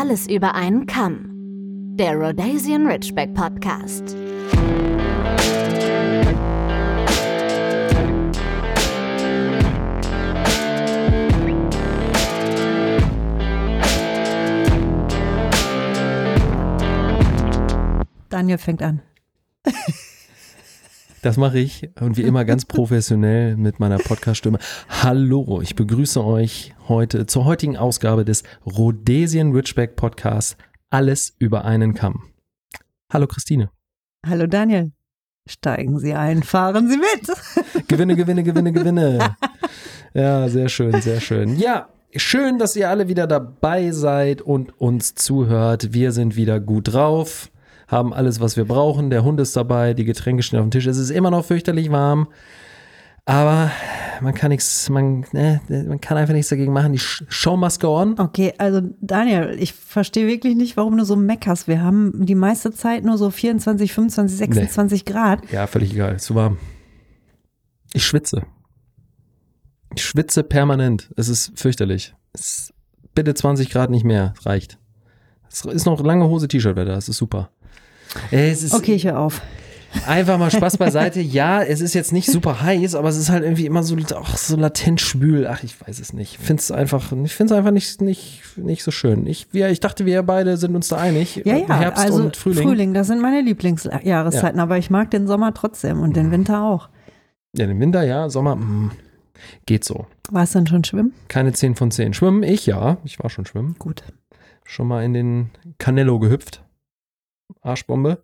Alles über einen Kamm. Der Rhodesian Ridgeback Podcast. Daniel fängt an. Das mache ich und wie immer ganz professionell mit meiner Podcast-Stimme. Hallo, ich begrüße euch heute zur heutigen Ausgabe des Rhodesian Ridgeback Podcasts Alles über einen Kamm. Hallo Christine. Hallo Daniel. Steigen Sie ein, fahren Sie mit. Gewinne, gewinne, gewinne, gewinne. Ja, sehr schön, sehr schön. Ja, schön, dass ihr alle wieder dabei seid und uns zuhört. Wir sind wieder gut drauf haben alles, was wir brauchen. Der Hund ist dabei, die Getränke stehen auf dem Tisch. Es ist immer noch fürchterlich warm. Aber man kann nichts, man, ne, man kann einfach nichts dagegen machen. Die Show must go on. Okay, also Daniel, ich verstehe wirklich nicht, warum du so meckerst. Wir haben die meiste Zeit nur so 24, 25, 26 nee. Grad. Ja, völlig egal. Zu warm. Ich schwitze. Ich schwitze permanent. Es ist fürchterlich. Es bitte 20 Grad nicht mehr. Reicht. Es ist noch lange Hose T-Shirt-Wetter. Es ist super okay, ich höre auf. Einfach mal Spaß beiseite. Ja, es ist jetzt nicht super heiß, aber es ist halt irgendwie immer so, ach, so latent schwül. Ach, ich weiß es nicht. Ich finde es einfach, ich finde es einfach nicht, nicht, nicht so schön. Ich, wir, ich dachte, wir beide sind uns da einig. Ja, ja, Herbst also und Frühling. Frühling, das sind meine Lieblingsjahreszeiten, ja. aber ich mag den Sommer trotzdem und den Winter auch. Ja, den Winter, ja, Sommer, mh, mm, geht so. Warst du denn schon schwimmen? Keine 10 von 10. Schwimmen, ich ja. Ich war schon schwimmen. Gut. Schon mal in den Canello gehüpft. Arschbombe.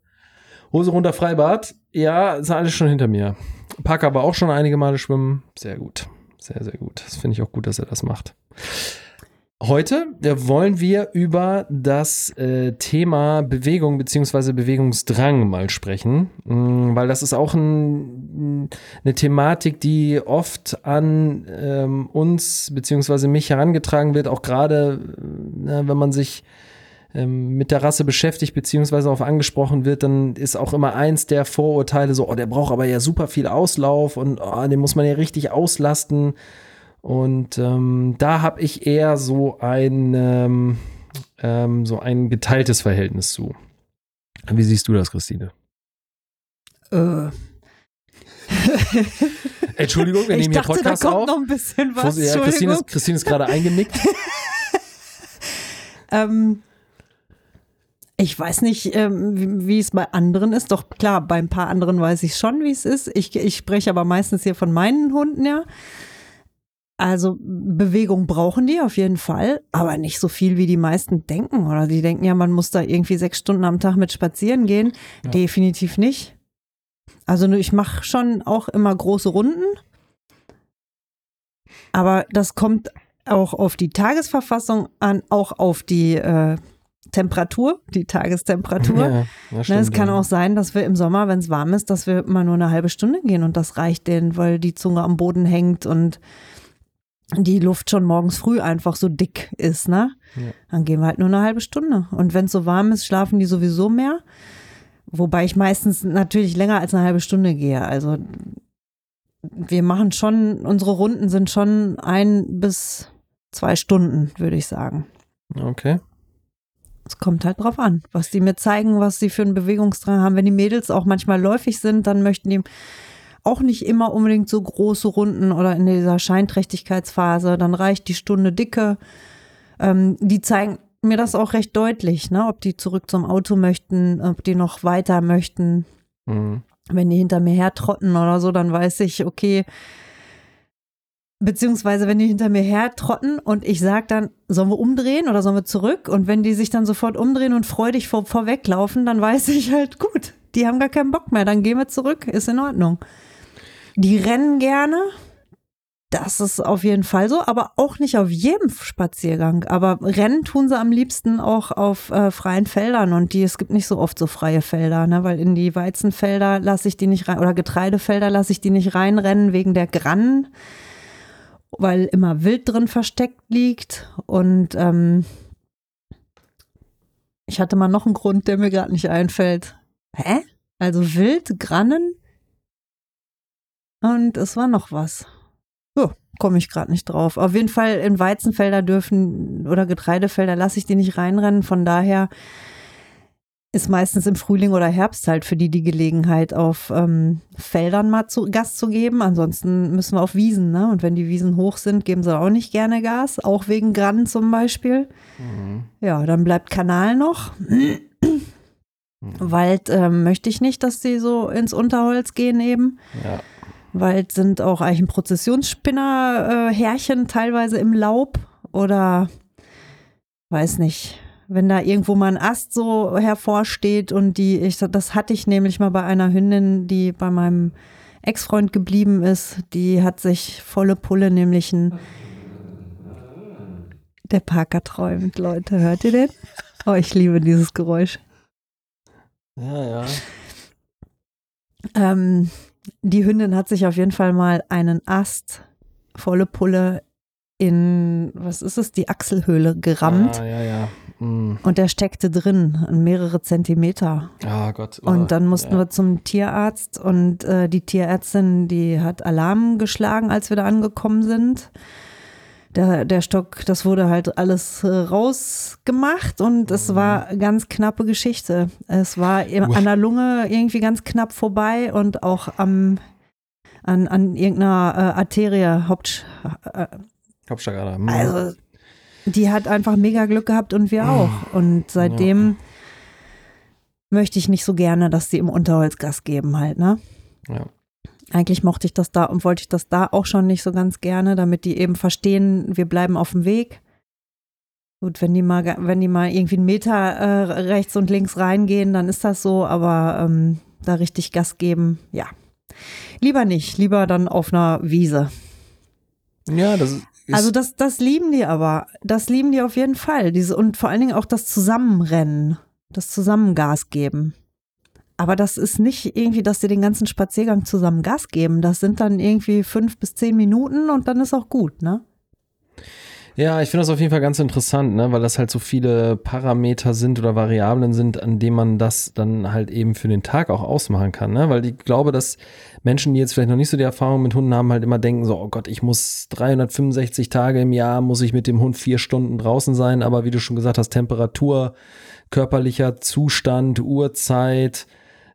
Hose runter, Freibad. Ja, ist alles schon hinter mir. Park aber auch schon einige Male schwimmen. Sehr gut. Sehr, sehr gut. Das finde ich auch gut, dass er das macht. Heute wollen wir über das äh, Thema Bewegung bzw. Bewegungsdrang mal sprechen, mm, weil das ist auch ein, eine Thematik, die oft an ähm, uns bzw. mich herangetragen wird, auch gerade äh, wenn man sich ähm, mit der Rasse beschäftigt beziehungsweise auf angesprochen wird, dann ist auch immer eins der Vorurteile so, oh, der braucht aber ja super viel Auslauf und oh, den muss man ja richtig auslasten. Und ähm, da habe ich eher so ein, ähm, ähm, so ein geteiltes Verhältnis zu. Wie siehst du das, Christine? Äh. Entschuldigung, wir nehmen hier Podcast da kommt auf. noch ein bisschen was. Ja, Christine ist, Christine ist gerade eingenickt. ähm, ich weiß nicht, ähm, wie, es bei anderen ist. Doch klar, bei ein paar anderen weiß ich schon, wie es ist. Ich, ich spreche aber meistens hier von meinen Hunden, ja. Also Bewegung brauchen die auf jeden Fall, aber nicht so viel, wie die meisten denken. Oder die denken ja, man muss da irgendwie sechs Stunden am Tag mit spazieren gehen. Ja. Definitiv nicht. Also ich mache schon auch immer große Runden. Aber das kommt auch auf die Tagesverfassung an, auch auf die äh, Temperatur, die Tagestemperatur. Ja, ne, stimmt, es kann ja. auch sein, dass wir im Sommer, wenn es warm ist, dass wir immer nur eine halbe Stunde gehen und das reicht denen, weil die Zunge am Boden hängt und die Luft schon morgens früh einfach so dick ist, ne? Dann gehen wir halt nur eine halbe Stunde. Und wenn es so warm ist, schlafen die sowieso mehr. Wobei ich meistens natürlich länger als eine halbe Stunde gehe. Also wir machen schon, unsere Runden sind schon ein bis zwei Stunden, würde ich sagen. Okay. Es kommt halt drauf an, was die mir zeigen, was sie für einen Bewegungsdrang haben. Wenn die Mädels auch manchmal läufig sind, dann möchten die auch nicht immer unbedingt so große Runden oder in dieser Scheinträchtigkeitsphase. Dann reicht die Stunde dicke. Ähm, die zeigen mir das auch recht deutlich, ne? ob die zurück zum Auto möchten, ob die noch weiter möchten. Mhm. Wenn die hinter mir hertrotten oder so, dann weiß ich, okay, Beziehungsweise, wenn die hinter mir hertrotten und ich sage dann, sollen wir umdrehen oder sollen wir zurück? Und wenn die sich dann sofort umdrehen und freudig vor, vorweglaufen, dann weiß ich halt, gut, die haben gar keinen Bock mehr, dann gehen wir zurück, ist in Ordnung. Die rennen gerne, das ist auf jeden Fall so, aber auch nicht auf jedem Spaziergang. Aber rennen tun sie am liebsten auch auf äh, freien Feldern und die, es gibt nicht so oft so freie Felder, ne? weil in die Weizenfelder lasse ich die nicht rein oder Getreidefelder lasse ich die nicht reinrennen wegen der Grannen weil immer Wild drin versteckt liegt. Und ähm, ich hatte mal noch einen Grund, der mir gerade nicht einfällt. Hä? Also Wild, Grannen und es war noch was. Oh, komme ich gerade nicht drauf. Auf jeden Fall in Weizenfelder dürfen oder Getreidefelder lasse ich die nicht reinrennen. Von daher ist meistens im Frühling oder Herbst halt für die die Gelegenheit, auf ähm, Feldern mal zu, Gas zu geben. Ansonsten müssen wir auf Wiesen. Ne? Und wenn die Wiesen hoch sind, geben sie auch nicht gerne Gas, auch wegen Gran zum Beispiel. Mhm. Ja, dann bleibt Kanal noch. Wald ähm, möchte ich nicht, dass die so ins Unterholz gehen eben. Ja. Wald sind auch eigentlich ein Prozessionsspinner, äh, Härchen teilweise im Laub oder weiß nicht, wenn da irgendwo mal ein Ast so hervorsteht und die, ich, das hatte ich nämlich mal bei einer Hündin, die bei meinem Ex-Freund geblieben ist, die hat sich volle Pulle nämlich ein der Parker träumt, Leute, hört ihr den? Oh, ich liebe dieses Geräusch. Ja, ja. Ähm, die Hündin hat sich auf jeden Fall mal einen Ast volle Pulle in, was ist es, die Achselhöhle gerammt Ah, ja, ja. Und der steckte drin, mehrere Zentimeter. Ah, Gott. oh, Und dann mussten ja. wir zum Tierarzt und äh, die Tierärztin, die hat Alarm geschlagen, als wir da angekommen sind. Der, der Stock, das wurde halt alles äh, rausgemacht und es war ganz knappe Geschichte. Es war Uah. an der Lunge irgendwie ganz knapp vorbei und auch am, an, an irgendeiner äh, Arterie, Haupt, äh, Hauptstadtader. Mm. also die hat einfach mega Glück gehabt und wir auch. Und seitdem möchte ich nicht so gerne, dass die im Unterholz Gas geben halt, ne? Ja. Eigentlich mochte ich das da und wollte ich das da auch schon nicht so ganz gerne, damit die eben verstehen, wir bleiben auf dem Weg. Gut, wenn die mal, wenn die mal irgendwie einen Meter äh, rechts und links reingehen, dann ist das so, aber ähm, da richtig Gas geben, ja. Lieber nicht, lieber dann auf einer Wiese. ja, das ist. Also das, das lieben die aber. Das lieben die auf jeden Fall. Diese, und vor allen Dingen auch das Zusammenrennen, das Zusammengas geben. Aber das ist nicht irgendwie, dass die den ganzen Spaziergang zusammen Gas geben. Das sind dann irgendwie fünf bis zehn Minuten und dann ist auch gut, ne? Ja, ich finde das auf jeden Fall ganz interessant, ne, weil das halt so viele Parameter sind oder Variablen sind, an denen man das dann halt eben für den Tag auch ausmachen kann, ne? Weil ich glaube, dass Menschen, die jetzt vielleicht noch nicht so die Erfahrung mit Hunden haben, halt immer denken so, oh Gott, ich muss 365 Tage im Jahr, muss ich mit dem Hund vier Stunden draußen sein, aber wie du schon gesagt hast, Temperatur, körperlicher Zustand, Uhrzeit,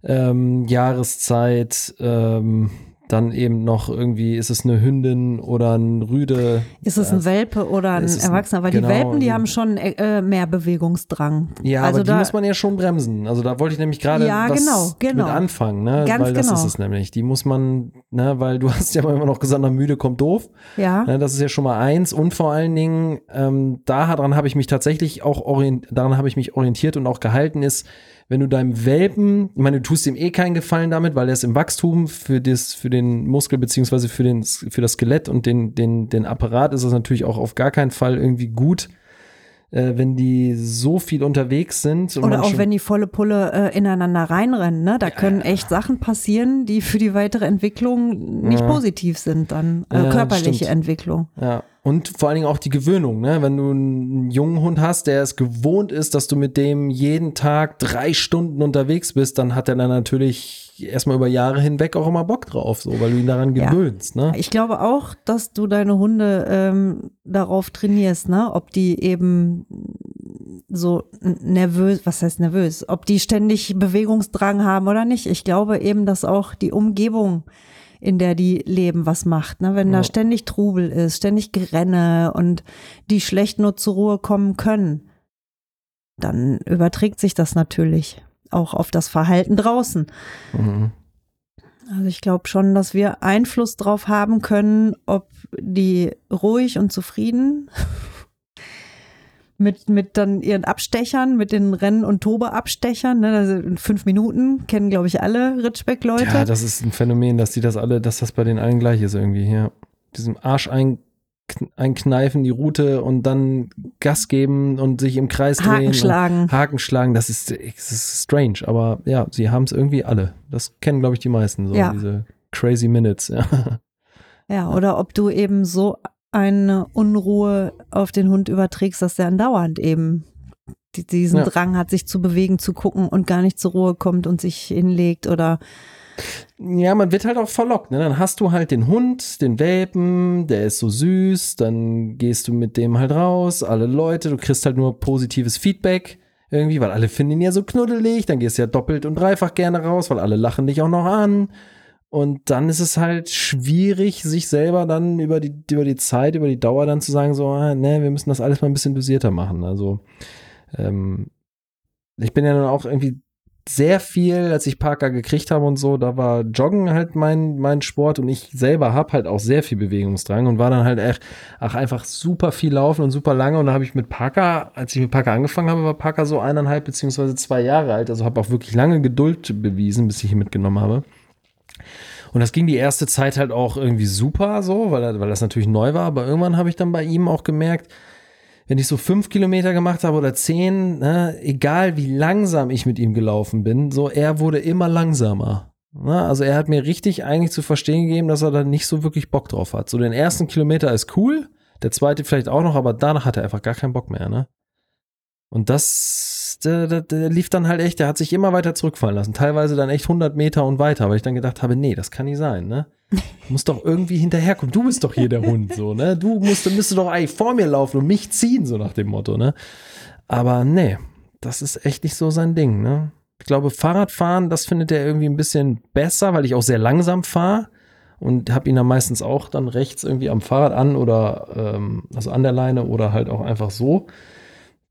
ähm, Jahreszeit, ähm, dann eben noch irgendwie, ist es eine Hündin oder ein Rüde? Ist es ein Welpe oder ein Erwachsener? Weil genau, die Welpen, die also- haben schon äh, mehr Bewegungsdrang. Ja, also aber die da, muss man ja schon bremsen. Also da wollte ich nämlich gerade Ja, was genau, genau. mit anfangen, ne? Ganz weil das genau. ist es nämlich. Die muss man, ne, weil du hast ja immer noch gesagt, na, müde kommt doof. ja. Ne, das ist ja schon mal eins. Und vor allen Dingen, ähm, daran habe ich mich tatsächlich auch orient, daran habe ich mich orientiert und auch gehalten, ist, wenn du deinem Welpen, ich meine, du tust ihm eh keinen Gefallen damit, weil er ist im Wachstum für das, für den Muskel beziehungsweise für den, für das Skelett und den, den, den Apparat ist es natürlich auch auf gar keinen Fall irgendwie gut, äh, wenn die so viel unterwegs sind. und Oder auch wenn die volle Pulle äh, ineinander reinrennen, ne? Da können echt Sachen passieren, die für die weitere Entwicklung nicht Ja. positiv sind, dann äh, Ja, körperliche. Entwicklung. Ja, und vor allen Dingen auch die Gewöhnung, ne? Wenn du einen jungen Hund hast, der es gewohnt ist, dass du mit dem jeden Tag drei Stunden unterwegs bist, dann hat er dann natürlich erstmal über Jahre hinweg auch immer Bock drauf, so, weil du ihn daran Ja. gewöhnst, ne? Ich glaube auch, dass du deine Hunde ähm, darauf trainierst, ne? Ob die eben so nervös, was heißt nervös, ob die ständig Bewegungsdrang haben oder nicht. Ich glaube eben, dass auch die Umgebung, in der die leben, was macht. Ne? Wenn Ja. da ständig Trubel ist, ständig Gerenne und die schlecht nur zur Ruhe kommen können, dann überträgt sich das natürlich auch auf das Verhalten draußen. Mhm. Also ich glaube schon, dass wir Einfluss drauf haben können, ob die ruhig und zufrieden mit, mit dann ihren Abstechern, mit den Renn- und Tobe-Abstechern, ne, also in fünf Minuten kennen, glaube ich, alle Ritschbeck-Leute. Ja, das ist ein Phänomen, dass die das alle, dass das bei denen allen gleich ist irgendwie, ja. Diesem Arsch ein, einkneifen, die Route und dann Gas geben und sich im Kreis drehen. Haken schlagen. Haken schlagen, das ist, das ist strange, aber ja, sie haben es irgendwie alle. Das kennen, glaube ich, die meisten, so Ja. diese crazy minutes, ja. Ja, oder ob du eben so eine Unruhe auf den Hund überträgst, dass der andauernd eben die- diesen Ja. Drang hat, sich zu bewegen, zu gucken und gar nicht zur Ruhe kommt und sich hinlegt oder Ja, man wird halt auch verlockt. Ne? Dann hast du halt den Hund, den Welpen, der ist so süß, dann gehst du mit dem halt raus, alle Leute, du kriegst halt nur positives Feedback irgendwie, weil alle finden ihn ja so knuddelig, dann gehst du ja doppelt und dreifach gerne raus, weil alle lachen dich auch noch an. Und dann ist es halt schwierig, sich selber dann über die, über die Zeit, über die Dauer dann zu sagen, so, ah, ne, wir müssen das alles mal ein bisschen dosierter machen. Also, ähm, ich bin ja dann auch irgendwie sehr viel, als ich Parker gekriegt habe und so, da war Joggen halt mein, mein Sport und ich selber habe halt auch sehr viel Bewegungsdrang und war dann halt echt, ach, einfach super viel laufen und super lange und da habe ich mit Parker, als ich mit Parker angefangen habe, war Parker so eineinhalb beziehungsweise zwei Jahre alt, also habe auch wirklich lange Geduld bewiesen, bis ich ihn mitgenommen habe. Und das ging die erste Zeit halt auch irgendwie super so, weil, weil das natürlich neu war, aber irgendwann habe ich dann bei ihm auch gemerkt, wenn ich so fünf Kilometer gemacht habe oder zehn, ne, egal wie langsam ich mit ihm gelaufen bin, so er wurde immer langsamer. Ne? Also er hat mir richtig eigentlich zu verstehen gegeben, dass er da nicht so wirklich Bock drauf hat. So den ersten Kilometer ist cool, der zweite vielleicht auch noch, aber danach hat er einfach gar keinen Bock mehr. Ne? Und das, der, der, der lief dann halt echt, der hat sich immer weiter zurückfallen lassen. Teilweise dann echt 100 Meter und weiter, weil ich dann gedacht habe, nee, das kann nicht sein, ne? Du musst doch irgendwie hinterherkommen. Du bist doch hier der Hund, so, ne? Du musst, müsstest doch eigentlich vor mir laufen und mich ziehen, so nach dem Motto, ne? Aber nee, das ist echt nicht so sein Ding, ne? Ich glaube, Fahrradfahren, das findet er irgendwie ein bisschen besser, weil ich auch sehr langsam fahre und habe ihn dann meistens auch dann rechts irgendwie am Fahrrad an oder ähm, also an der Leine oder halt auch einfach so.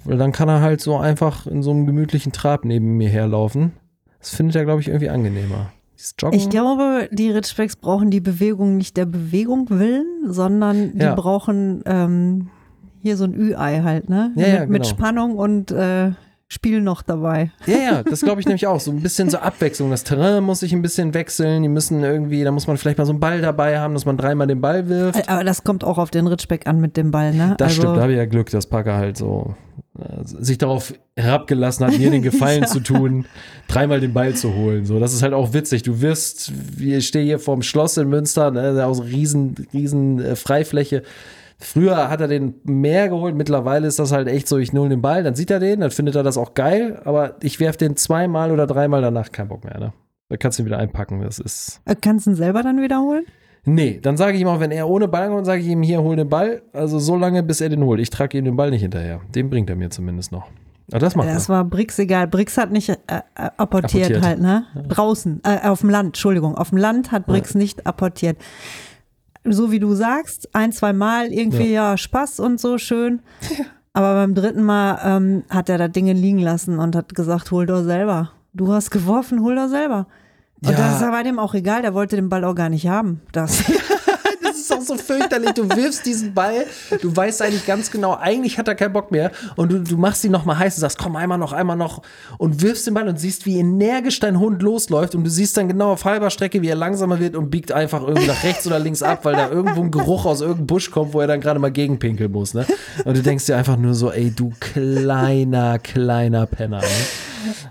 Weil dann kann er halt so einfach in so einem gemütlichen Trab neben mir herlaufen. Das findet er, glaube ich, irgendwie angenehmer. Ich glaube, die Ridgebacks brauchen die Bewegung nicht der Bewegung willen, sondern die Ja. brauchen ähm, hier so ein Ü-Ei halt, ne? Ja, ja, mit, mit genau. Spannung und äh, Spiel noch dabei. Ja, ja, das glaube ich nämlich auch. So ein bisschen so Abwechslung. Das Terrain muss sich ein bisschen wechseln. Die müssen irgendwie, da muss man vielleicht mal so einen Ball dabei haben, dass man dreimal den Ball wirft. Aber das kommt auch auf den Ridgeback an mit dem Ball, ne? Das also, stimmt, da habe ich ja Glück, dass Parker halt so sich darauf herabgelassen hat, mir den Gefallen zu tun, dreimal den Ball zu holen. So, das ist halt auch witzig. Du wirst, ich stehe hier vorm Schloss in Münster, ne, aus riesen, riesen äh, Freifläche. Früher hat er den mehr geholt, mittlerweile ist das halt echt so, ich null den Ball, dann sieht er den, dann findet er das auch geil, aber ich werf den zweimal oder dreimal danach, kein Bock mehr, ne? Da kannst du ihn wieder einpacken, das ist. Äh, Kannst du ihn selber dann wiederholen? Nee, dann sage ich ihm auch, wenn er ohne Ball kommt, sage ich ihm, hier, hol den Ball. Also so lange, bis er den holt. Ich trage ihm den Ball nicht hinterher. Den bringt er mir zumindest noch. Aber das macht Das er. war Brix egal. Brix hat nicht äh, äh, apportiert, Apportiert. halt, ne? Draußen, äh, auf dem Land, Entschuldigung. Auf dem Land hat Brix nicht apportiert. So wie du sagst, ein, zwei Mal irgendwie, ja, Spaß und so, schön. Aber beim dritten Mal ähm, hat er da Dinge liegen lassen und hat gesagt, hol doch selber. Du hast geworfen, hol doch selber. Und Ja. das war dem auch egal, der wollte den Ball auch gar nicht haben. Das, Das ist auch so fürchterlich. Du wirfst diesen Ball, du weißt eigentlich ganz genau, eigentlich hat er keinen Bock mehr. Und du, du machst ihn nochmal heiß und sagst, komm, einmal noch, einmal noch. Und wirfst den Ball und siehst, wie energisch dein Hund losläuft. Und du siehst dann genau auf halber Strecke, wie er langsamer wird und biegt einfach irgendwie nach rechts oder links ab, weil da irgendwo ein Geruch aus irgendeinem Busch kommt, wo er dann gerade mal gegenpinkeln muss. Ne? Und du denkst dir einfach nur so, ey, du kleiner, kleiner Penner. Ne?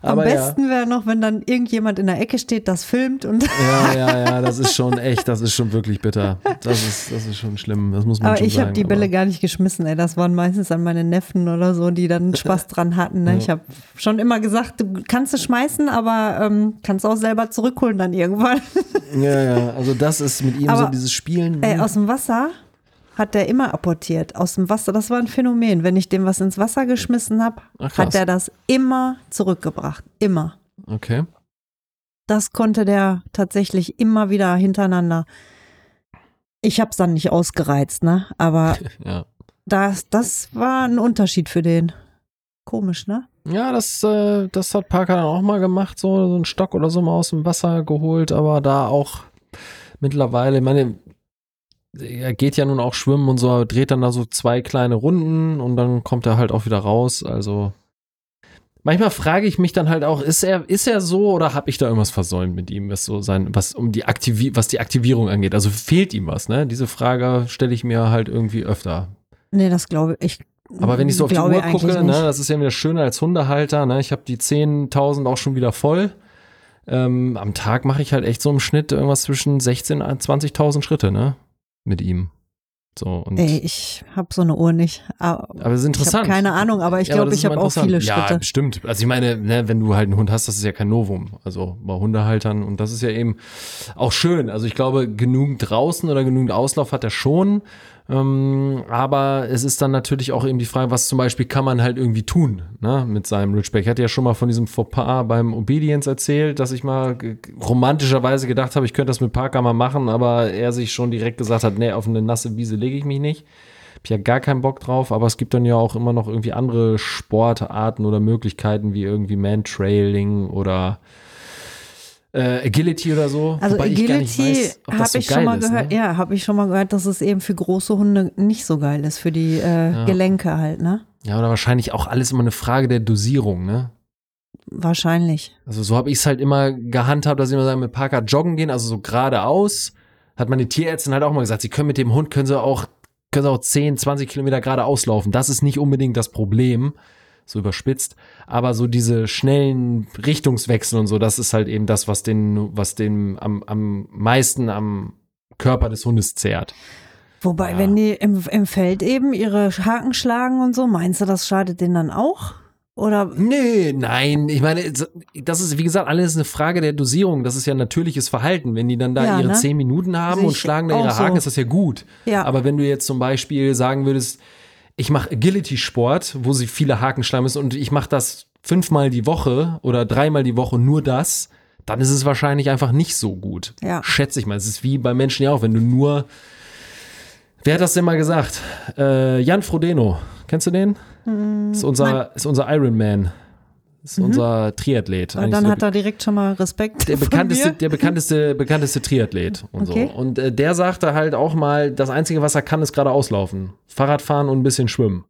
Am Aber ja. besten wäre noch, wenn dann irgendjemand in der Ecke steht, das filmt und Ja, ja, ja, das ist schon echt, das ist schon wirklich bitter. Das ist, das ist schon schlimm, das muss man Aber ich habe die Bälle gar nicht geschmissen, ey. Das waren meistens an meine Neffen oder so, die dann Spaß dran hatten. Ne? Ich habe schon immer gesagt, du kannst es schmeißen, aber ähm, kannst auch selber zurückholen dann irgendwann. Ja, ja, also das ist mit ihm so Aber, dieses Spielen. Ey, aus dem Wasser hat der immer apportiert. Aus dem Wasser, das war ein Phänomen. Wenn ich dem was ins Wasser geschmissen habe, hat er das immer zurückgebracht. Immer. Okay. Das konnte der tatsächlich immer wieder hintereinander. Ich habe es dann nicht ausgereizt, ne? Aber Ja. das, das war ein Unterschied für den. Komisch, ne? Ja, das, äh, das hat Parker dann auch mal gemacht, so, so einen Stock oder so mal aus dem Wasser geholt, aber da auch mittlerweile, ich meine, er geht ja nun auch schwimmen und so, dreht dann da so zwei kleine Runden und dann kommt er halt auch wieder raus. Also manchmal frage ich mich dann halt auch, ist er, ist er so oder habe ich da irgendwas versäumt mit ihm, was so sein, was um die Aktivi was die Aktivierung angeht? Also fehlt ihm was, ne? Diese Frage stelle ich mir halt irgendwie öfter. Nee, das glaube ich. Aber wenn ich so auf die Uhr gucke, ne, nicht. das ist ja wieder schöner als Hundehalter, ne? Ich habe die 10.000 auch schon wieder voll. Ähm, am Tag mache ich halt echt so im Schnitt irgendwas zwischen 16.000 und 20.000 Schritte, ne? Mit ihm. So, und Ey, ich habe so eine Uhr nicht. Aber aber es ist ich interessant. habe keine Ahnung, aber ich Ja, glaube, ich habe auch viele. Schritte. Ja, stimmt. Also ich meine, ne, wenn du halt einen Hund hast, das ist ja kein Novum. Also bei Hundehaltern und das ist ja eben auch schön. Also ich glaube, genügend draußen oder genügend Auslauf hat er schon. Ähm, aber es ist dann natürlich auch eben die Frage, was zum Beispiel kann man halt irgendwie tun ne, mit seinem Ridgeback. Ich hatte ja schon mal von diesem Fauxpas beim Obedience erzählt, dass ich mal romantischerweise gedacht habe, ich könnte das mit Parker mal machen, aber er sich schon direkt gesagt hat, nee, auf eine nasse Wiese lege ich mich nicht. Hab ja gar keinen Bock drauf, aber es gibt dann ja auch immer noch irgendwie andere Sportarten oder Möglichkeiten wie irgendwie Man-Trailing oder äh, Agility oder so. Also wobei ich Agility habe so ich schon mal ist, gehört. Ne? Ja, habe ich schon mal gehört, dass es eben für große Hunde nicht so geil ist für die äh, Ja. Gelenke halt, ne? Ja, oder wahrscheinlich auch alles immer eine Frage der Dosierung, ne? Wahrscheinlich. Also so habe ich es halt immer gehandhabt, dass ich immer sage, mit Parker joggen gehen, also so geradeaus. Hat meine Tierärztin halt auch mal gesagt, sie können mit dem Hund, können sie auch, können sie auch 10, 20 Kilometer geradeaus laufen. Das ist nicht unbedingt das Problem, so überspitzt. Aber so diese schnellen Richtungswechsel und so, das ist halt eben das, was den, was den am, am meisten am Körper des Hundes zehrt. Wobei, Ja. wenn die im, im Feld eben ihre Haken schlagen und so, meinst du, das schadet denen dann auch? Oder Nee, nein, ich meine, das ist, wie gesagt, alles eine Frage der Dosierung. Das ist ja natürliches Verhalten. Wenn die dann da Ja, ihre ne? zehn Minuten haben Sehe und schlagen da ihre Haken, so. ist das ja gut. Ja. Aber wenn du jetzt zum Beispiel sagen würdest, ich mache Agility-Sport, wo sie viele Haken schlagen müssen und ich mache das fünfmal die Woche oder dreimal die Woche nur das, dann ist es wahrscheinlich einfach nicht so gut. Ja. Schätze ich mal. Es ist wie bei Menschen ja auch, wenn du nur Wer hat das denn mal gesagt? Äh, Jan Frodeno. Kennst du den? ist, unser, ist unser Ironman. Ist unser Triathlet. Eigentlich dann hat er direkt schon mal Respekt. der bekannteste, der bekannteste, bekannteste Triathlet und Okay. so. Und äh, der sagte halt auch mal, das Einzige, was er kann, ist gerade auslaufen. Fahrradfahren und ein bisschen schwimmen.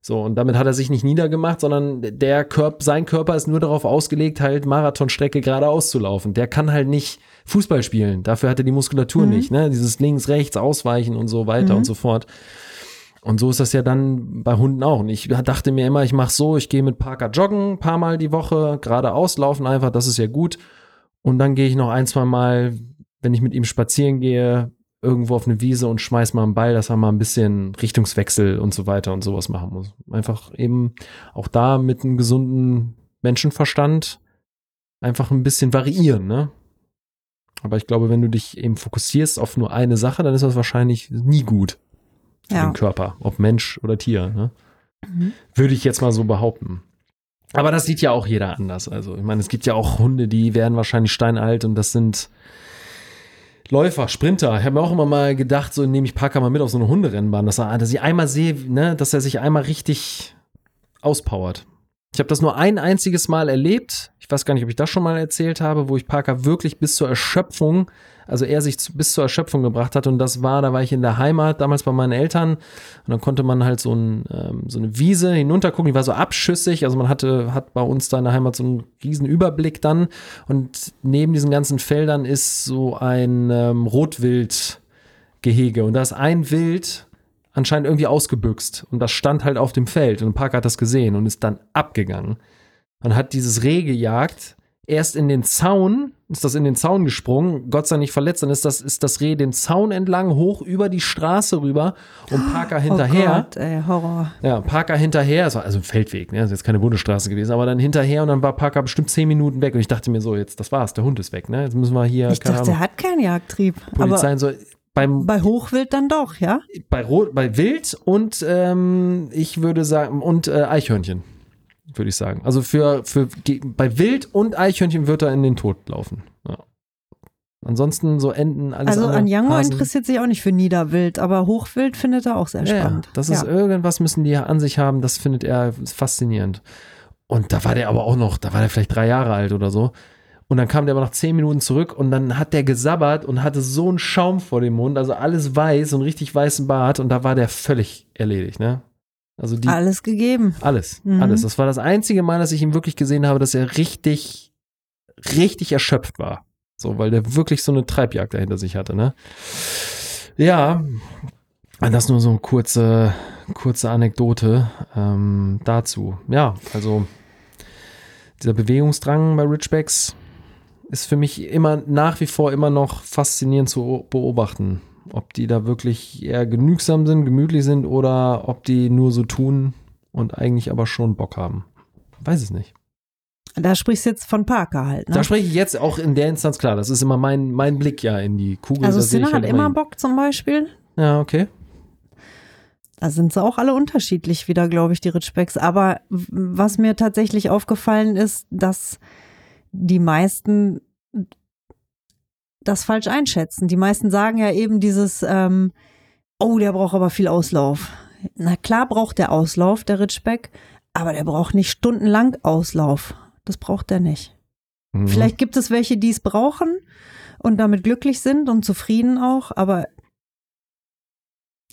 So, und damit hat er sich nicht niedergemacht, sondern der Körper, sein Körper ist nur darauf ausgelegt, halt Marathonstrecke geradeaus zu laufen. Der kann halt nicht Fußball spielen. Dafür hat er die Muskulatur nicht, ne? Dieses links, rechts ausweichen und so weiter und so fort. Und so ist das ja dann bei Hunden auch. Und ich dachte mir immer, ich mache so, ich gehe mit Parker joggen, ein paar Mal die Woche, geradeaus laufen einfach, das ist ja gut. Und dann gehe ich noch ein, zwei Mal, wenn ich mit ihm spazieren gehe, irgendwo auf eine Wiese und schmeiß mal einen Ball, dass er mal ein bisschen Richtungswechsel und so weiter und sowas machen muss. Einfach eben auch da mit einem gesunden Menschenverstand einfach ein bisschen variieren, ne? Aber ich glaube, wenn du dich eben fokussierst auf nur eine Sache, dann ist das wahrscheinlich nie gut für Ja. den Körper, ob Mensch oder Tier, ne? Würde ich jetzt mal so behaupten. Aber das sieht ja auch jeder anders. Also, ich meine, es gibt ja auch Hunde, die werden wahrscheinlich steinalt und das sind Läufer, Sprinter. Ich habe mir auch immer mal gedacht, so nehme ich Parker mal mit auf so eine Hunderennbahn, dass, er, dass ich einmal sehe, ne, dass er sich einmal richtig auspowert. Ich habe das nur ein einziges Mal erlebt. Ich weiß gar nicht, ob ich das schon mal erzählt habe, wo ich Parker wirklich bis zur Erschöpfung, also er sich bis zur Erschöpfung gebracht hat. Und das war, da war ich in der Heimat, damals bei meinen Eltern. Und dann konnte man halt so, ein, ähm, so eine Wiese hinuntergucken, die war so abschüssig. Also man hatte, hat bei uns da in der Heimat so einen riesen Überblick dann. Und neben diesen ganzen Feldern ist so ein ähm, Rotwildgehege. Und da ist ein Wild anscheinend irgendwie ausgebüxt. Und das stand halt auf dem Feld. Und Parker hat das gesehen und ist dann abgegangen. Und hat dieses Reh gejagt. Erst in den Zaun, ist das in den Zaun gesprungen, Gott sei Dank nicht verletzt, dann ist das, ist das Reh den Zaun entlang, hoch über die Straße rüber und Parker hinterher. Oh Gott, ey, Horror. Ja, Parker hinterher, also ein Feldweg, ne? Das ist jetzt keine Bundesstraße gewesen, aber dann hinterher und dann war Parker bestimmt zehn Minuten weg und ich dachte mir so, jetzt, das war's, der Hund ist weg, ne? Jetzt müssen wir hier, Ich dachte, er Ahnung, hat keinen Jagdtrieb. Polizei Aber und so. Beim, bei Hochwild dann doch, ja? bei, bei Wild und ähm, ich würde sagen, und äh, Eichhörnchen, würde ich sagen. Also für, für bei Wild und Eichhörnchen wird er in den Tod laufen. Ja. Ansonsten so Enten, alles Also Anjango interessiert sich auch nicht für Niederwild, aber Hochwild findet er auch sehr Ja, spannend. Das ist ja. irgendwas müssen die an sich haben, das findet er faszinierend. Und da war der aber auch noch, da war der vielleicht drei Jahre alt oder so. Und dann kam der aber nach zehn Minuten zurück und dann hat der gesabbert und hatte so einen Schaum vor dem Mund, also alles weiß und richtig weißen Bart und da war der völlig erledigt, ne? Also die, Alles gegeben. alles, Mhm. alles. Das war das einzige Mal, dass ich ihn wirklich gesehen habe, dass er richtig, richtig erschöpft war. So, weil der wirklich so eine Treibjagd dahinter sich hatte, ne? Ja, das nur so eine kurze, kurze Anekdote ähm, dazu. Ja, also dieser Bewegungsdrang bei Ridgebacks ist für mich immer nach wie vor immer noch faszinierend zu beobachten. Ob die da wirklich eher genügsam sind, gemütlich sind oder ob die nur so tun und eigentlich aber schon Bock haben. Weiß es nicht. Da sprichst du jetzt von Parker halt. Ne? Da spreche ich jetzt auch in der Instanz klar. Das ist immer mein, mein Blick ja in die Kugel. also Sinner hat halt immer hin. Bock zum Beispiel. Ja, okay. Da sind sie auch alle unterschiedlich wieder, glaube ich, die Ritschbecks. Aber was mir tatsächlich aufgefallen ist, dass die meisten das falsch einschätzen. Die meisten sagen ja eben dieses, ähm, oh, der braucht aber viel Auslauf. Na klar braucht der Auslauf, der Ritschbeck, aber der braucht nicht stundenlang Auslauf. Das braucht er nicht. Mhm. Vielleicht gibt es welche, die es brauchen und damit glücklich sind und zufrieden auch, aber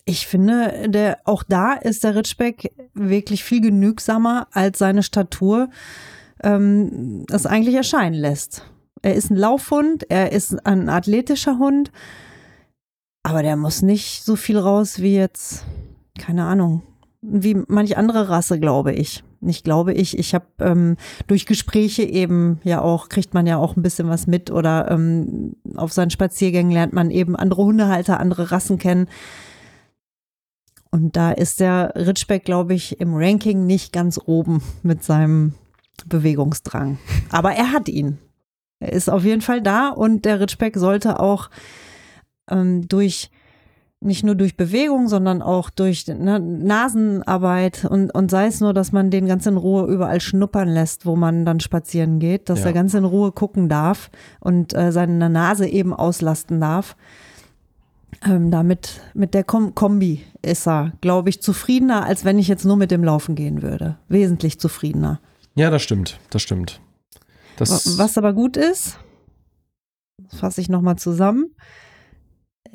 ich finde, der, auch da ist der Ritschbeck wirklich viel genügsamer, als seine Statur ähm, es eigentlich erscheinen lässt. Er ist ein Laufhund, er ist ein athletischer Hund, aber der muss nicht so viel raus wie jetzt, keine Ahnung, wie manch andere Rasse, glaube ich. Nicht glaube ich, ich habe ähm, durch Gespräche eben ja auch, kriegt man ja auch ein bisschen was mit oder ähm, auf seinen Spaziergängen lernt man eben andere Hundehalter, andere Rassen kennen. Und da ist der Ritschbeck, glaube ich, im Ranking nicht ganz oben mit seinem Bewegungsdrang. Aber er hat ihn. Er ist auf jeden Fall da und der Ritschbeck sollte auch ähm, durch nicht nur durch Bewegung, sondern auch durch ne, Nasenarbeit und, und sei es nur, dass man den ganz in Ruhe überall schnuppern lässt, wo man dann spazieren geht, dass Ja. er ganz in Ruhe gucken darf und äh, seine Nase eben auslasten darf. Ähm, damit mit der Kom Kombi ist er, glaube ich, zufriedener, als wenn ich jetzt nur mit dem Laufen gehen würde. Wesentlich zufriedener. Ja, das stimmt. Das stimmt. Das, Wa- Was aber gut ist, das fasse ich nochmal zusammen.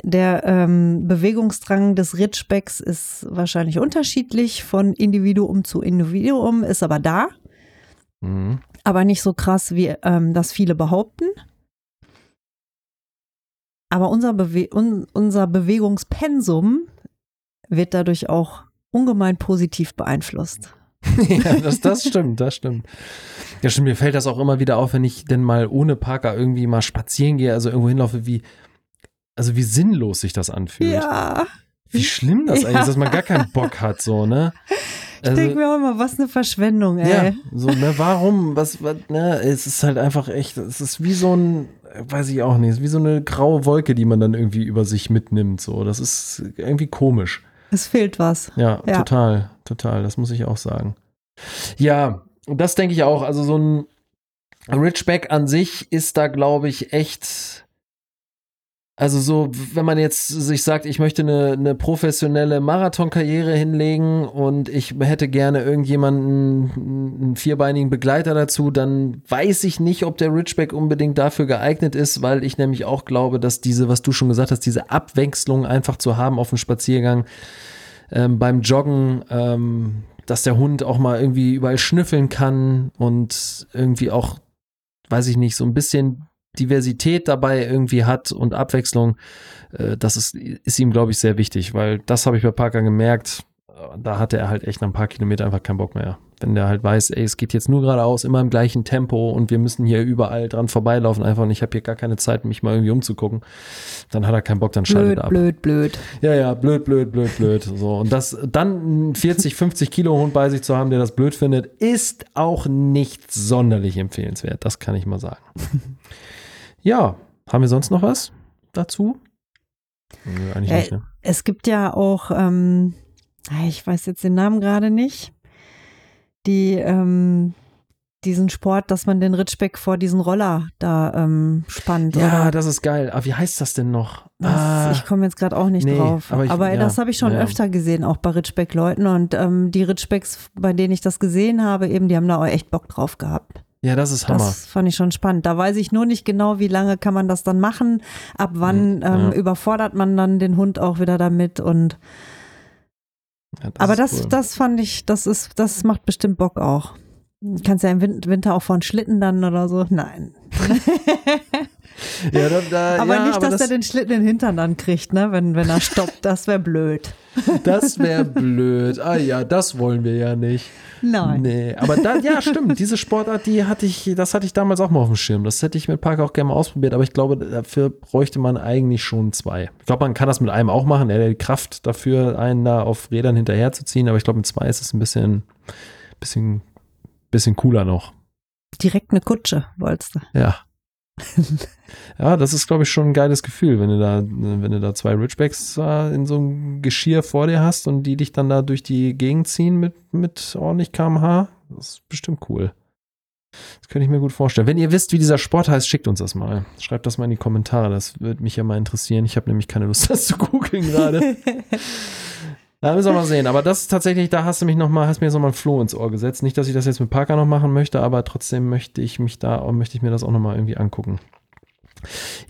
Der ähm, Bewegungsdrang des Ritschbecks ist wahrscheinlich unterschiedlich von Individuum zu Individuum, ist aber da, Mhm. aber nicht so krass, wie ähm, das viele behaupten. Aber unser, Bewe un unser Bewegungspensum wird dadurch auch ungemein positiv beeinflusst. ja, das, das stimmt, das stimmt. Ja, stimmt, mir fällt das auch immer wieder auf, wenn ich denn mal ohne Parker irgendwie mal spazieren gehe, also irgendwo hinlaufe, wie, also wie sinnlos sich das anfühlt. Ja, Wie schlimm das Ja. eigentlich ist, dass man gar keinen Bock hat, so, ne? ich denke mir auch immer, was eine Verschwendung, ey. ja, so, ne, warum, was, was, ne, es ist halt einfach echt, es ist wie so ein, weiß ich auch nicht, es ist wie so eine graue Wolke, die man dann irgendwie über sich mitnimmt, so, das ist irgendwie komisch. Es fehlt was. Ja, Ja. total, total, das muss ich auch sagen. Ja, das denke ich auch, also so ein Ridgeback an sich ist da, glaube ich, echt, also so, wenn man jetzt sich sagt, ich möchte eine, eine professionelle Marathonkarriere hinlegen und ich hätte gerne irgendjemanden, einen vierbeinigen Begleiter dazu, dann weiß ich nicht, ob der Ridgeback unbedingt dafür geeignet ist, weil ich nämlich auch glaube, dass diese, was du schon gesagt hast, diese Abwechslung einfach zu haben auf dem Spaziergang, ähm, beim Joggen, ähm, dass der Hund auch mal irgendwie überall schnüffeln kann und irgendwie auch, weiß ich nicht, so ein bisschen Diversität dabei irgendwie hat und Abwechslung, äh, das ist, ist ihm, glaube ich, sehr wichtig, weil das habe ich bei Parker gemerkt, äh, da hatte er halt echt nach ein paar Kilometer einfach keinen Bock mehr. Wenn der halt weiß, ey, es geht jetzt nur geradeaus, immer im gleichen Tempo und wir müssen hier überall dran vorbeilaufen einfach und ich habe hier gar keine Zeit, mich mal irgendwie umzugucken, dann hat er keinen Bock, dann schaltet Blöd, er ab. blöd, blöd. Ja, ja, blöd, blöd, blöd, blöd. So. Und das dann einen 40, 50 Kilo Hund bei sich zu haben, der das blöd findet, ist auch nicht sonderlich empfehlenswert. Das kann ich mal sagen. ja, haben wir sonst noch was dazu? Eigentlich Äh, nicht, ne? Es gibt ja auch, ähm, ich weiß jetzt den Namen gerade nicht, die ähm, diesen Sport, dass man den Ritschbeck vor diesen Roller da ähm, spannt. Ja, oder? das ist geil. Aber wie heißt das denn noch? Das, ah, ich komme jetzt gerade auch nicht nee, drauf. aber Aber, ich- ja, das habe ich schon ja. öfter gesehen, auch bei Ritschbeck-Leuten. Und ähm, die Ritschbecks, bei denen ich das gesehen habe, eben, die haben da auch echt Bock drauf gehabt. Ja, das ist Hammer. Das fand ich schon spannend. Da weiß ich nur nicht genau, wie lange kann man das dann machen, ab wann Mhm, ähm, ja. überfordert man dann den Hund auch wieder damit und Ja, aber ist das, cool. das fand ich, das ist, das macht bestimmt Bock auch. Kannst ja im Win- Winter auch von Schlitten dann oder so. Nein. Ja, da, da, Aber ja, nicht, aber dass das, er den Schlitten in den Hintern dann kriegt, ne? Wenn, wenn er stoppt. Das wäre blöd. das wäre blöd. Ah ja, das wollen wir ja nicht. Nein. Nee, aber da, ja, stimmt. Diese Sportart, die hatte ich, das hatte ich damals auch mal auf dem Schirm. Das hätte ich mit Parker auch gerne mal ausprobiert, aber ich glaube, dafür bräuchte man eigentlich schon zwei. Ich glaube, man kann das mit einem auch machen. Er hat die Kraft dafür, einen da auf Rädern hinterherzuziehen, aber ich glaube, mit zwei ist es ein bisschen, bisschen, bisschen cooler noch. Direkt eine Kutsche, wolltest du. Ja. ja, das ist, glaube ich, schon ein geiles Gefühl, wenn du da, wenn du da zwei Ridgebacks äh, in so einem Geschirr vor dir hast und die dich dann da durch die Gegend ziehen mit, mit ordentlich kmh. Das ist bestimmt cool. Das könnte ich mir gut vorstellen. Wenn ihr wisst, wie dieser Sport heißt, schickt uns das mal. Schreibt das mal in die Kommentare. Das würde mich ja mal interessieren. Ich habe nämlich keine Lust, das zu googeln gerade. Da müssen wir mal sehen. Aber das ist tatsächlich, da hast du mich noch mal, hast mir so mal ein Floh ins Ohr gesetzt. Nicht, dass ich das jetzt mit Parker noch machen möchte, aber trotzdem möchte ich mich da, möchte ich mir das auch noch mal irgendwie angucken.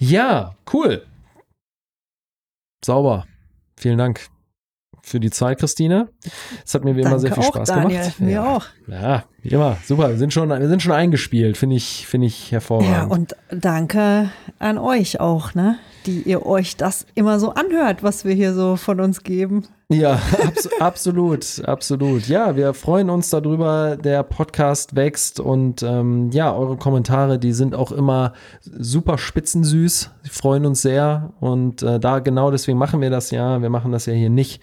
Ja, cool. Sauber. Vielen Dank für die Zeit, Christine. Es hat mir wie immer Danke sehr viel auch, Spaß Daniel. gemacht. Mir ja. auch. Ja, wie immer. Super. Wir sind schon, wir sind schon eingespielt. Finde ich, finde ich hervorragend. Ja, und danke an euch auch, ne? Die ihr euch das immer so anhört, was wir hier so von uns geben. Ja, abs absolut, absolut. Ja, wir freuen uns darüber. Der Podcast wächst und ähm, ja, eure Kommentare, die sind auch immer super spitzensüß. Sie freuen uns sehr und äh, da genau deswegen machen wir das ja. Wir machen das ja hier nicht,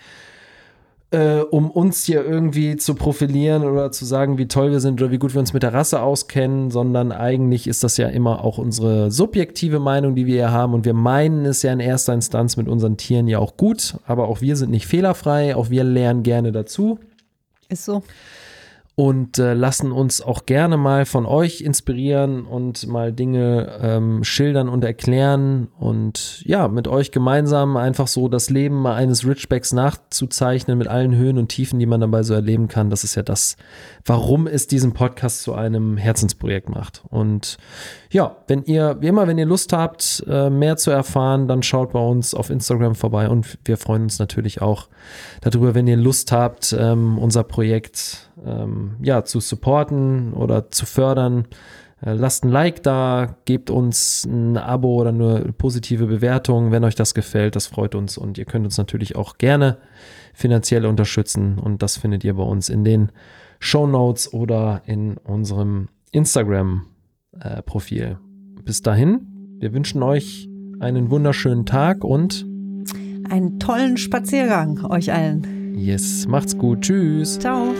äh, um uns hier irgendwie zu profilieren oder zu sagen, wie toll wir sind oder wie gut wir uns mit der Rasse auskennen, sondern eigentlich ist das ja immer auch unsere subjektive Meinung, die wir hier haben. Und wir meinen es ja in erster Instanz mit unseren Tieren ja auch gut, aber auch wir sind nicht fehlerfrei, auch wir lernen gerne dazu Ist so. Und äh, lassen uns auch gerne mal von euch inspirieren und mal Dinge ähm, schildern und erklären und ja, mit euch gemeinsam einfach so das Leben mal eines Ridgebacks nachzuzeichnen mit allen Höhen und Tiefen, die man dabei so erleben kann. Das ist ja das, warum es diesen Podcast zu einem Herzensprojekt macht. Und ja, wenn ihr, wie immer, wenn ihr Lust habt, äh, mehr zu erfahren, dann schaut bei uns auf Instagram vorbei und wir freuen uns natürlich auch darüber, wenn ihr Lust habt, ähm, unser Projekt ähm, ja, zu supporten oder zu fördern. Äh, lasst ein Like da, gebt uns ein Abo oder eine positive Bewertung, wenn euch das gefällt. Das freut uns und ihr könnt uns natürlich auch gerne finanziell unterstützen und das findet ihr bei uns in den Show Notes oder in unserem Instagram-Profil. Bis dahin, wir wünschen euch einen wunderschönen Tag und Einen tollen Spaziergang euch allen. yes, macht's gut. Tschüss. Ciao.